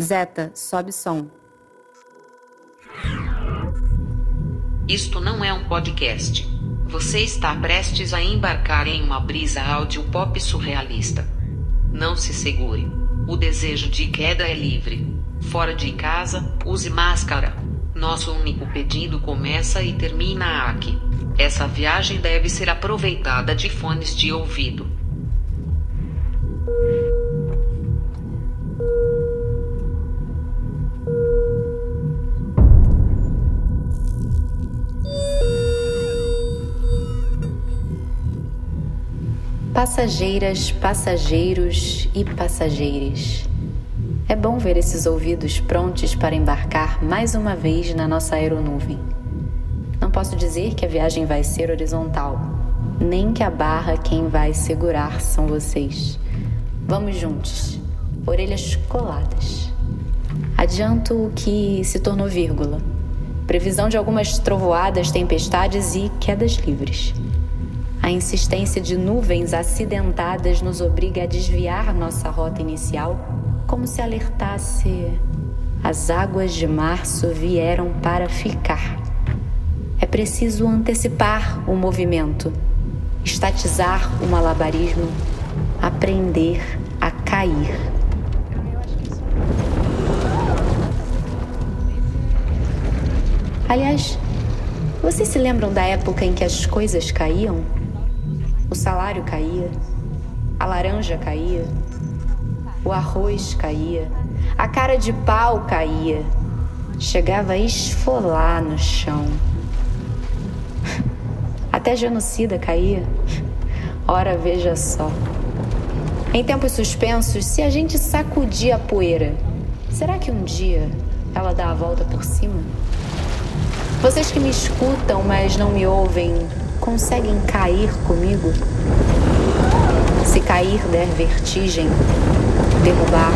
Zeta, sobe som. Isto não é um podcast. Você está prestes a embarcar em uma brisa áudio pop surrealista. Não se segure. O desejo de queda é livre. Fora de casa, use máscara. Nosso único pedido começa e termina aqui. Essa viagem deve ser aproveitada de fones de ouvido. Passageiras, passageiros e passageiras. É bom ver esses ouvidos prontos para embarcar mais uma vez na nossa aeronuvem. Não posso dizer que a viagem vai ser horizontal, nem que a barra quem vai segurar são vocês. Vamos juntos, orelhas coladas. Adianto o que se tornou vírgula. Previsão de algumas trovoadas, tempestades e quedas livres. A insistência de nuvens acidentadas nos obriga a desviar nossa rota inicial, como se alertasse: as águas de março vieram para ficar. É preciso antecipar o movimento, estatizar o malabarismo, aprender a cair. Aliás, vocês se lembram da época em que as coisas caíam? O salário caía, a laranja caía, o arroz caía, a cara de pau caía, chegava a esfolar no chão. Até genocida caía. Ora, veja só. Em tempos suspensos, se a gente sacudir a poeira, será que um dia ela dá a volta por cima? Vocês que me escutam, mas não me ouvem, conseguem cair comigo? Se cair der vertigem, derrubar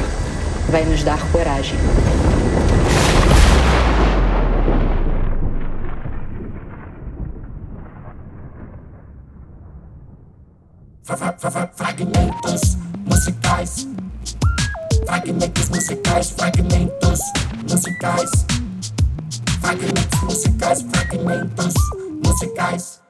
vai nos dar coragem. Fragmentos musicais. Fragmentos musicais, fragmentos musicais. Fragmentos musicais, fragmentos musicais.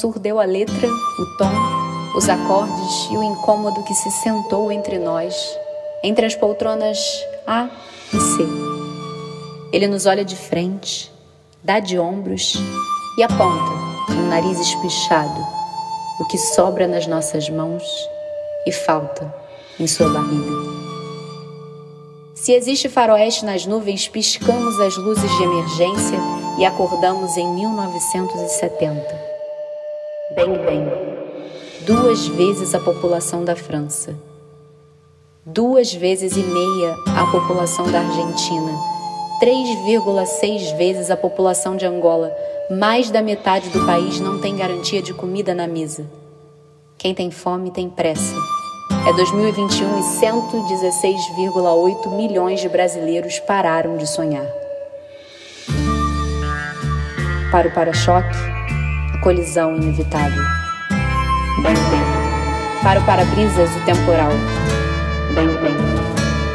Mansur deu a letra, o tom, os acordes e o incômodo que se sentou entre nós, entre as poltronas A e C. Ele nos olha de frente, dá de ombros e aponta, com o nariz espichado, o que sobra nas nossas mãos e falta em sua barriga. Se existe faroeste nas nuvens, piscamos as luzes de emergência e acordamos em 1970. Bang Bang. Duas vezes a população da França. Duas vezes e meia a população da Argentina. 3,6 vezes a população de Angola. Mais da metade do país não tem garantia de comida na mesa. Quem tem fome tem pressa. É 2021 e 116,8 milhões de brasileiros pararam de sonhar. Para o para-choque, colisão inevitável. Para o para-brisas, o temporal.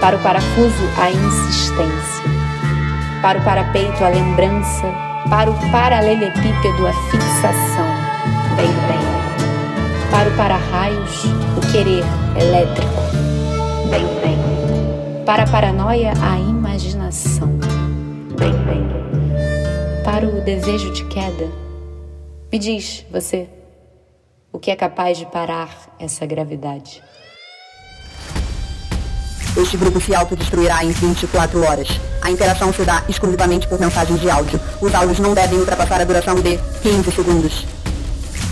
Para o parafuso, a insistência. Para o parapeito, a lembrança. Para o paralelepípedo, a fixação. Para o para-raios, o querer elétrico. Para a paranoia, a imaginação. Para o desejo de queda. Me diz, você, o que é capaz de parar essa gravidade? Este grupo se autodestruirá em 24 horas. A interação se dá exclusivamente por mensagens de áudio. Os áudios não devem ultrapassar a duração de 15 segundos.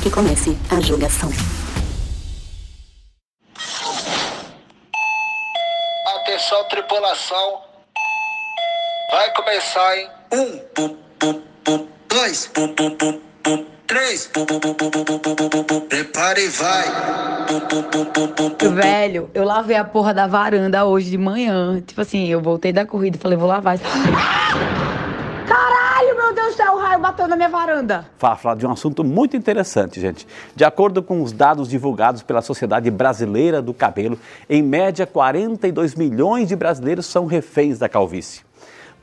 Que comece a julgação. Atenção, tripulação. Vai começar em 1, 2, três. prepare e vai. Velho, eu lavei a porra da varanda hoje de manhã. Tipo assim, eu voltei da corrida e falei, vou lavar. Caralho, meu Deus do céu, o raio bateu na minha varanda. Fala, falar de um assunto muito interessante, gente. De acordo com os dados divulgados pela Sociedade Brasileira do Cabelo, em média, 42 milhões de brasileiros são reféns da calvície.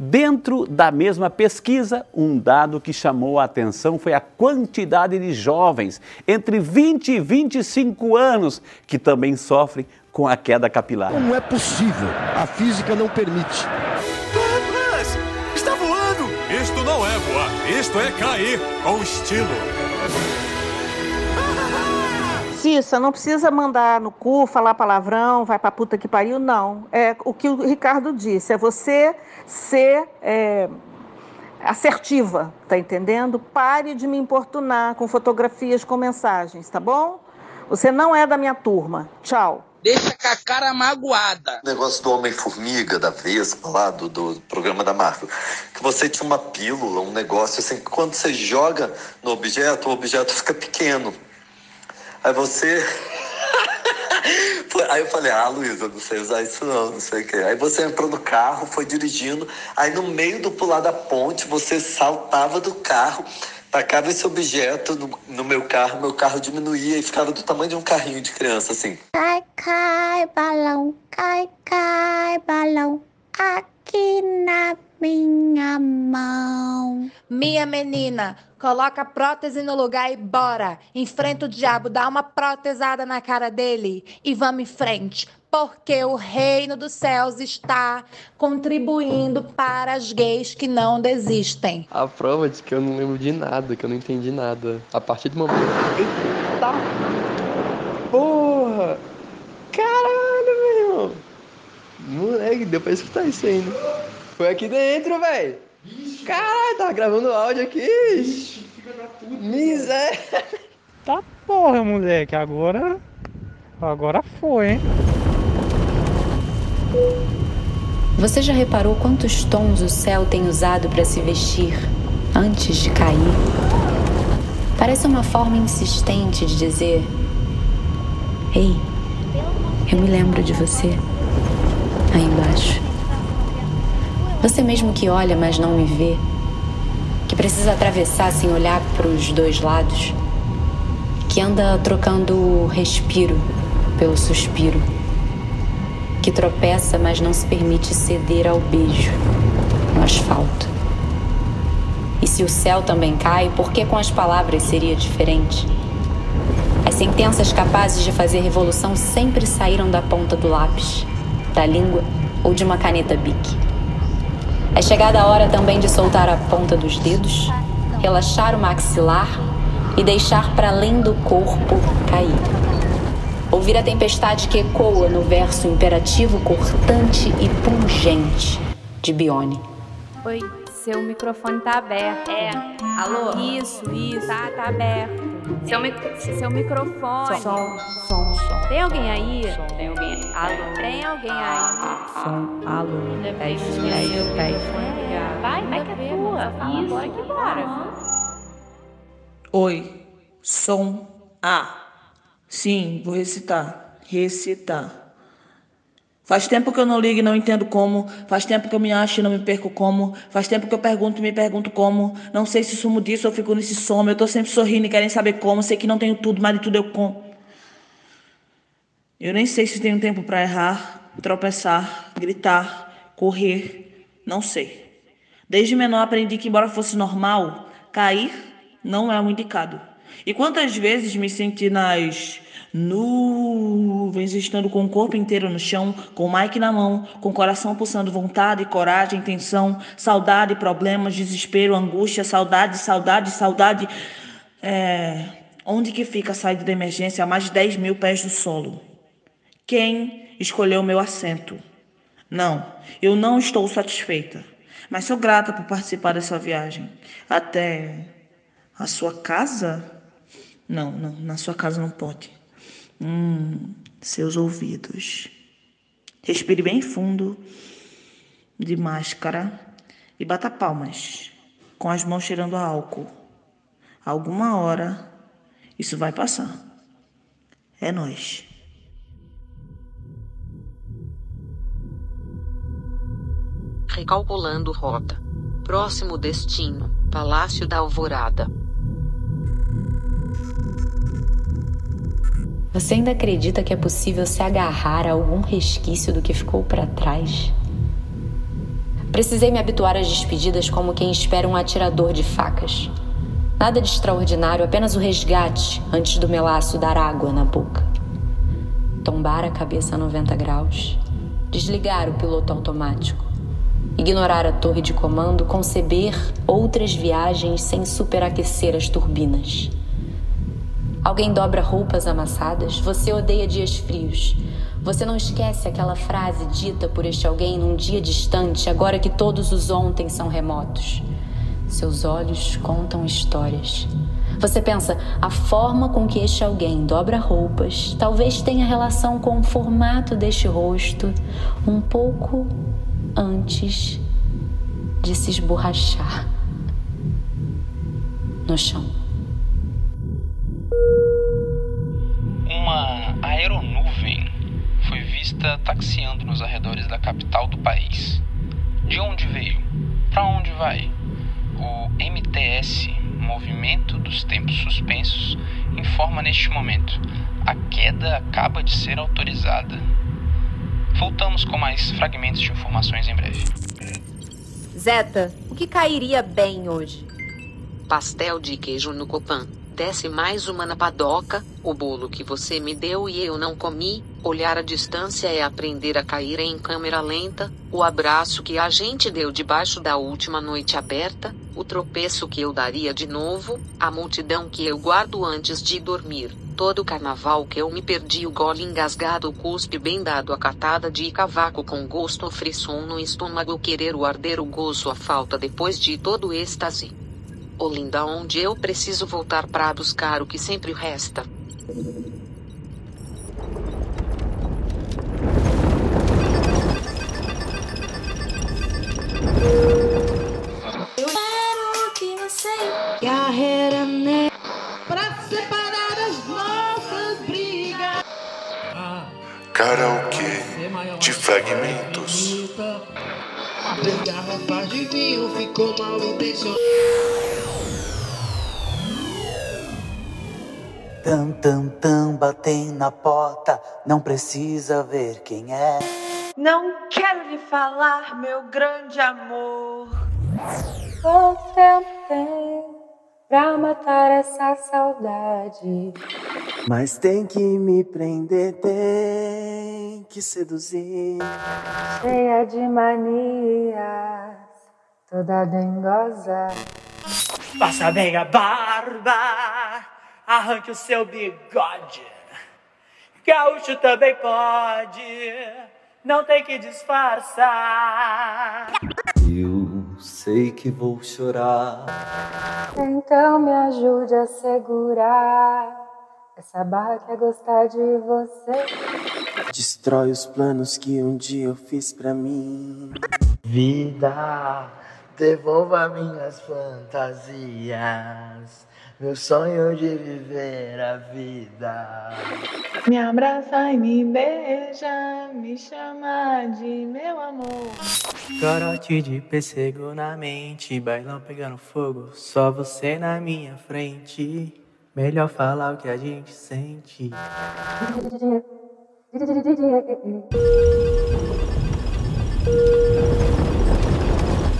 Dentro da mesma pesquisa, um dado que chamou a atenção foi a quantidade de jovens entre 20 e 25 anos que também sofrem com a queda capilar. Não é possível. A física não permite. Douglas! Está voando! Isto não é voar, isto é cair com estilo. Cissa, não precisa mandar no cu, falar palavrão, vai pra puta que pariu, não. É o que o Ricardo disse, é você ser é, assertiva, tá entendendo? Pare de me importunar com fotografias, com mensagens, tá bom? Você não é da minha turma. Tchau. Deixa com a cara magoada. O negócio do Homem-Formiga, da Vespa, lá do, do programa da Marvel. Que você tinha uma pílula, um negócio assim, que quando você joga no objeto, o objeto fica pequeno. Aí você. Aí eu falei, ah, Luísa, não sei usar isso não, não sei o quê. Aí você entrou no carro, foi dirigindo, aí no meio do pular da ponte, você saltava do carro, tacava esse objeto no, no meu carro, meu carro diminuía e ficava do tamanho de um carrinho de criança, assim. Cai, cai, balão, cai, cai, balão, aqui na minha mão. Minha menina, coloca a prótese no lugar e bora. Enfrenta o diabo, dá uma protesada na cara dele e vamos em frente. Porque o reino dos céus está contribuindo para as gays que não desistem. A prova de que eu não lembro de nada, que eu não entendi nada. A partir do momento. Eita! Porra! Caralho, meu irmão! Moleque, deu pra escutar isso ainda. Foi aqui dentro, velho! Caralho, tava gravando áudio aqui! Miséria! Tá porra, moleque, agora. Agora foi, hein? Você já reparou quantos tons o céu tem usado para se vestir antes de cair? Parece uma forma insistente de dizer: Ei, eu me lembro de você. Aí embaixo. Você mesmo que olha, mas não me vê. Que precisa atravessar sem olhar para os dois lados. Que anda trocando o respiro pelo suspiro que tropeça, mas não se permite ceder ao beijo no asfalto. E se o céu também cai, por que com as palavras seria diferente? As sentenças capazes de fazer revolução sempre saíram da ponta do lápis, da língua ou de uma caneta bic. É chegada a hora também de soltar a ponta dos dedos, relaxar o maxilar e deixar para além do corpo cair. Ouvir a tempestade que ecoa no verso imperativo cortante e pungente de Bione. Oi, seu microfone tá aberto. É. Alô? Isso, isso. Tá, tá aberto. Seu, mi seu microfone. Som, som, som. Tem alguém aí? Tem alguém aí? Alô? Tem alguém aí? Som, alô. Teste, Esqueci teste, o teste. microfone ligado. Vai, vai que é tua. Fala agora que bora. Oi, som A. Sim, vou recitar. Recitar. Faz tempo que eu não ligo e não entendo como. Faz tempo que eu me acho e não me perco como. Faz tempo que eu pergunto e me pergunto como. Não sei se sumo disso ou fico nesse sono. Eu tô sempre sorrindo e querem saber como. Sei que não tenho tudo, mas de tudo eu com. Eu nem sei se tenho tempo pra errar, tropeçar, gritar, correr. Não sei. Desde menor aprendi que, embora fosse normal, cair não é o indicado. E quantas vezes me senti nas nuvens, estando com o corpo inteiro no chão, com o mic na mão, com o coração pulsando vontade, coragem, tensão, saudade, problemas, desespero, angústia, saudade, saudade, saudade. É... Onde que fica a saída da emergência a mais de 10 mil pés do solo? Quem escolheu meu assento? Não, eu não estou satisfeita, mas sou grata por participar dessa viagem. Até a sua casa? Não, não, na sua casa não pode. Hum, seus ouvidos. Respire bem fundo, de máscara, e bata palmas, com as mãos cheirando a álcool. Alguma hora isso vai passar. É nós. Recalculando rota. Próximo destino: Palácio da Alvorada. Você ainda acredita que é possível se agarrar a algum resquício do que ficou para trás? Precisei me habituar às despedidas como quem espera um atirador de facas. Nada de extraordinário, apenas o resgate antes do melaço dar água na boca. Tombar a cabeça a 90 graus, desligar o piloto automático, ignorar a torre de comando, conceber outras viagens sem superaquecer as turbinas. Alguém dobra roupas amassadas, você odeia dias frios. Você não esquece aquela frase dita por este alguém num dia distante, agora que todos os ontem são remotos. Seus olhos contam histórias. Você pensa, a forma com que este alguém dobra roupas talvez tenha relação com o formato deste rosto um pouco antes de se esborrachar no chão. Foi vista taxiando nos arredores da capital do país. De onde veio? Para onde vai? O MTS, Movimento dos Tempos Suspensos, informa neste momento: a queda acaba de ser autorizada. Voltamos com mais fragmentos de informações em breve. Zeta, o que cairia bem hoje? Pastel de queijo no Copan. Desce mais uma na padoca, o bolo que você me deu e eu não comi. Olhar a distância é aprender a cair em câmera lenta. O abraço que a gente deu debaixo da última noite aberta. O tropeço que eu daria de novo. A multidão que eu guardo antes de dormir. Todo o carnaval que eu me perdi, o gole engasgado, o cuspe bem dado, a catada de cavaco com gosto frisson no estômago, querer o arder, o gozo, a falta depois de todo o êxtase. Olinda, onde eu preciso voltar para buscar o que sempre resta. Eu quero que você carreira né pra separar as nossas brigas. Karaokê de fragmentos. Três garrafas de vinho ficou mal intencionado. Tam, tam, tam, batem na porta, não precisa ver quem é. Não quero lhe falar, meu grande amor. Quanto tempo tem pra matar essa saudade? Mas tem que me prender, tem que seduzir. Cheia de manias, toda dengosa. Faça bem a barba, arranque o seu bigode. Gaúcho também pode, não tem que disfarçar. Eu sei que vou chorar. Então me ajude a segurar essa barra que é gostar de você. Destrói os planos que um dia eu fiz pra mim. Vida, devolva minhas fantasias. Meu sonho de viver a vida. Me abraça e me beija, me chama de meu amor. Corote de pêssego na mente, bailão pegando fogo, só você na minha frente. Melhor falar o que a gente sente.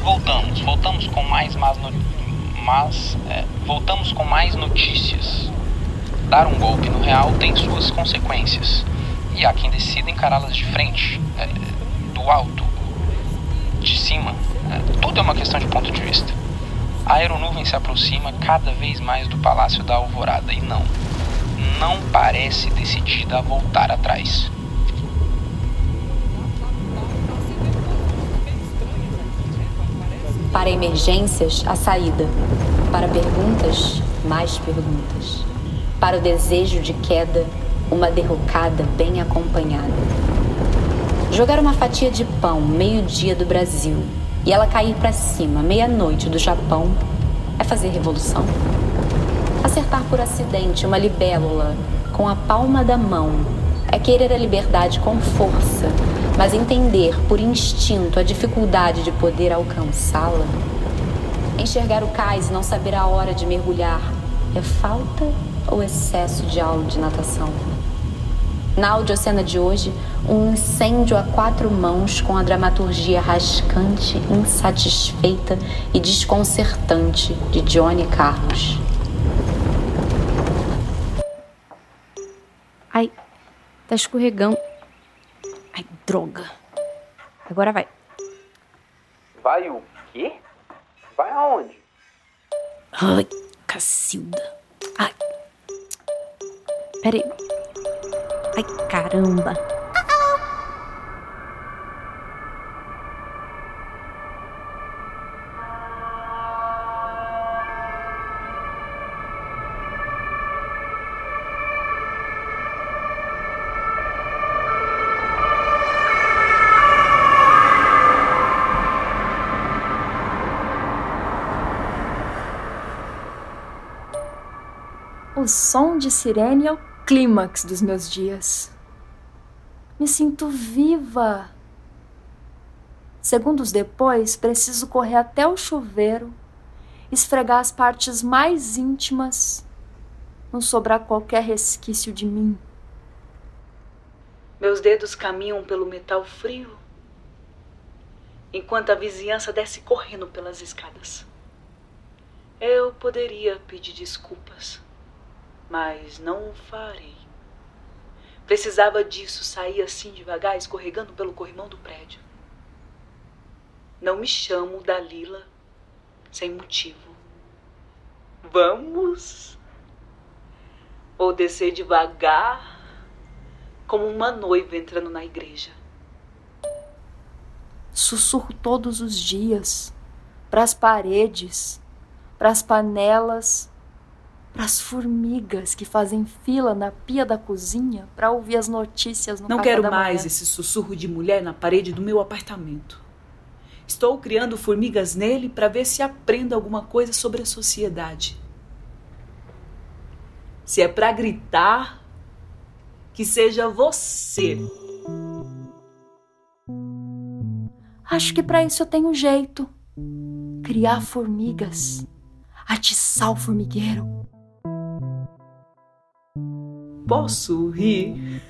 Voltamos, voltamos com mais más mas é, voltamos com mais notícias. Dar um golpe no real tem suas consequências e há quem decida encará-las de frente, é, do alto, de cima. É, tudo é uma questão de ponto de vista. A aeronuvem se aproxima cada vez mais do Palácio da Alvorada e não, não parece decidida a voltar atrás. Para emergências, a saída. Para perguntas, mais perguntas. Para o desejo de queda, uma derrocada bem acompanhada. Jogar uma fatia de pão meio-dia do Brasil e ela cair para cima meia-noite do Japão é fazer revolução? Acertar por acidente uma libélula com a palma da mão é querer a liberdade com força, mas entender por instinto a dificuldade de poder alcançá-la. Enxergar o cais e não saber a hora de mergulhar é falta ou excesso de aula de natação? Na audiocena de hoje, um incêndio a quatro mãos com a dramaturgia rascante, insatisfeita e desconcertante de Johnny Carlos. Ai, tá escorregando. Ai, droga. Agora vai. Vai o quê? Vai aonde? Ai, Cacilda. Ai. Peraí. Ai, caramba. O som de sirene é o clímax dos meus dias. Me sinto viva. Segundos depois, preciso correr até o chuveiro, esfregar as partes mais íntimas, não sobrar qualquer resquício de mim. Meus dedos caminham pelo metal frio, enquanto a vizinhança desce correndo pelas escadas. Eu poderia pedir desculpas, mas não o farei. Precisava disso, sair assim devagar, escorregando pelo corrimão do prédio. Não me chamo Dalila sem motivo. Vamos? Ou descer devagar, como uma noiva entrando na igreja. Sussurro todos os dias, para as paredes, para as panelas, para as formigas que fazem fila na pia da cozinha para ouvir as notícias no Não quero mais esse sussurro de mulher na parede do meu apartamento. Estou criando formigas nele para ver se aprendo alguma coisa sobre a sociedade. Se é para gritar, que seja você. Acho que para isso eu tenho jeito. Criar formigas. Atiçar o formigueiro. Posso rir?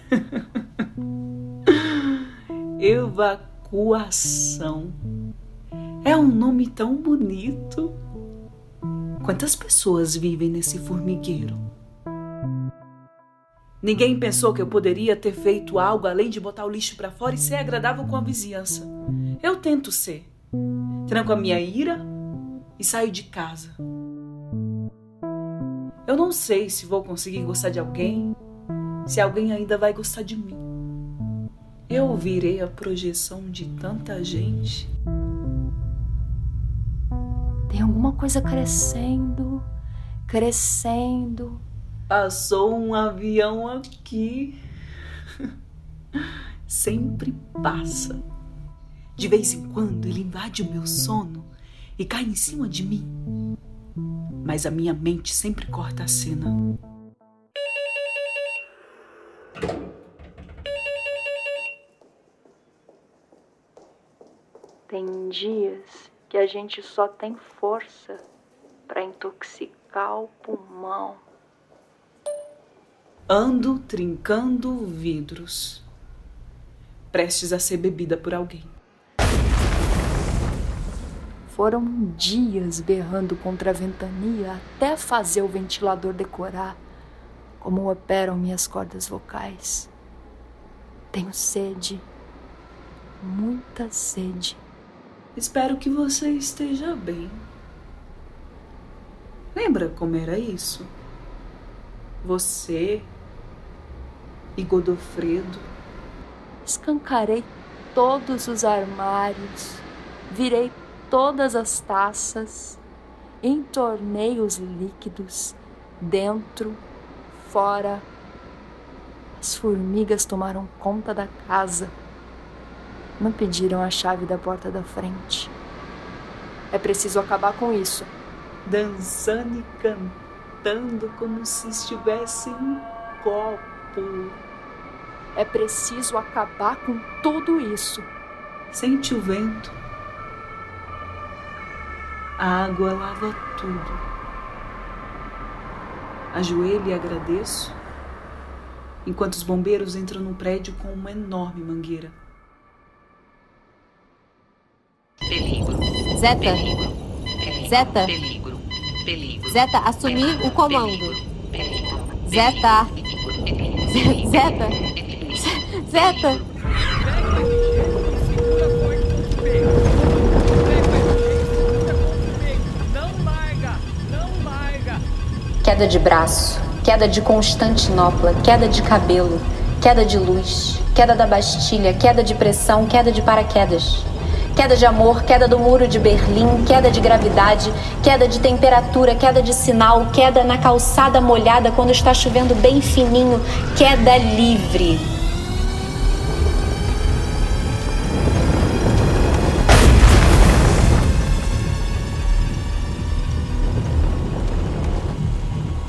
Evacuação. É um nome tão bonito. Quantas pessoas vivem nesse formigueiro? Ninguém pensou que eu poderia ter feito algo além de botar o lixo para fora e ser agradável com a vizinhança. Eu tento ser. Tranco a minha ira e saio de casa. Eu não sei se vou conseguir gostar de alguém, se alguém ainda vai gostar de mim. Eu virei a projeção de tanta gente. Tem alguma coisa crescendo, crescendo. Passou um avião aqui. Sempre passa. De vez em quando ele invade o meu sono e cai em cima de mim. Mas a minha mente sempre corta a cena. Tem dias que a gente só tem força para intoxicar o pulmão. Ando trincando vidros, prestes a ser bebida por alguém. Foram dias berrando contra a ventania até fazer o ventilador decorar como operam minhas cordas vocais. Tenho sede, muita sede. Espero que você esteja bem. Lembra como era isso? Você e Godofredo. Escancarei todos os armários, virei todas as taças, entornei os líquidos dentro, fora. As formigas tomaram conta da casa não pediram a chave da porta da frente. É preciso acabar com isso. Dançando e cantando como se estivesse em um copo. É preciso acabar com tudo isso. Sente o vento. A água lava tudo. Ajoelho e agradeço, enquanto os bombeiros entram no prédio com uma enorme mangueira. Zeta. Zeta. Zeta, assumir o comando. Zeta. Zeta. Zeta. Queda de braço, queda de Constantinopla, queda de cabelo, queda de luz, queda da Bastilha, queda de pressão, queda de paraquedas. Queda de amor, queda do muro de Berlim, queda de gravidade, queda de temperatura, queda de sinal, queda na calçada molhada quando está chovendo bem fininho, queda livre.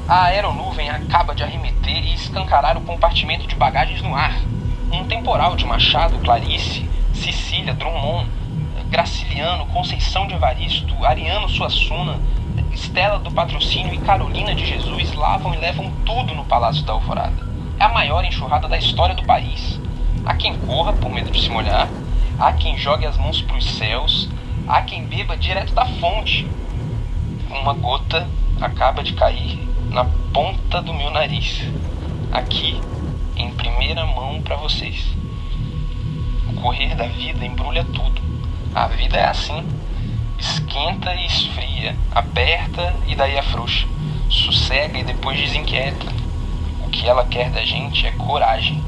A aeronuvem acaba de arremeter e escancarar o compartimento de bagagens no ar. Um temporal de Machado, Clarice, Cecília, Drummond, Graciliano, Conceição de Evaristo, Ariano Suassuna, Estela do Patrocínio e Carolina de Jesus lavam e levam tudo no Palácio da Alvorada. É a maior enxurrada da história do país. Há quem corra por medo de se molhar, há quem jogue as mãos para os céus, há quem beba direto da fonte. Uma gota acaba de cair na ponta do meu nariz, aqui, em primeira mão para vocês. O correr da vida embrulha tudo. A vida é assim. Esquenta e esfria, aperta e daí afrouxa, sossega e depois desinquieta. O que ela quer da gente é coragem.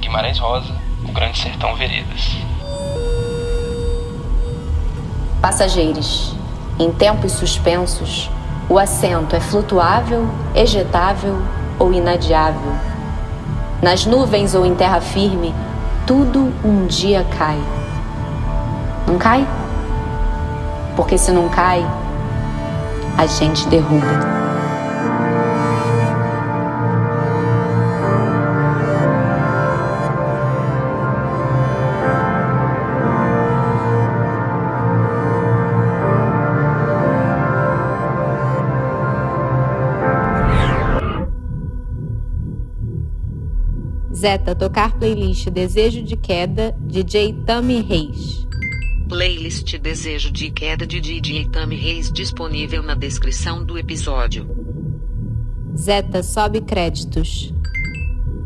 Guimarães Rosa, o Grande Sertão Veredas. Passageiros. Em tempos suspensos, o assento é flutuável, ejetável ou inadiável. Nas nuvens ou em terra firme, tudo um dia cai. Não cai? Porque se não cai, a gente derruba. Zeta, tocar playlist Desejo de Queda, DJ Tami Reis. Playlist Desejo de Queda de DJ Tami Reis disponível na descrição do episódio. Zeta, sobe créditos.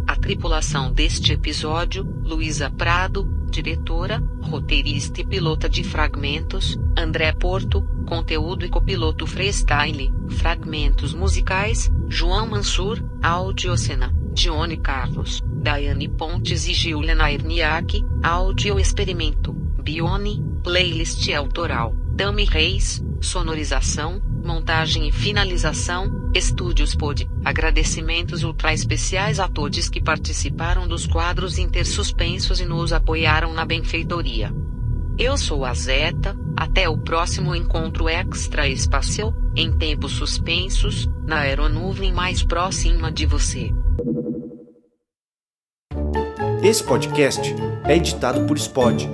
A tripulação deste episódio: Luísa Prado, diretora, roteirista e pilota de fragmentos, André Porto, conteúdo e copiloto freestyle, fragmentos musicais, João Mansur, audiocena. Dione Carlos, Daiane Pontes e Giuliana Erniak, áudio experimento, Bione, playlist autoral, Tami Reis, sonorização, montagem e finalização, Estúdios Pod. Agradecimentos ultra especiais a todos que participaram dos quadros intersuspensos e nos apoiaram na benfeitoria. Eu sou a Zeta, até o próximo encontro extra espacial, em tempos suspensos, na aeronuvem mais próxima de você. Esse podcast é editado por Spod.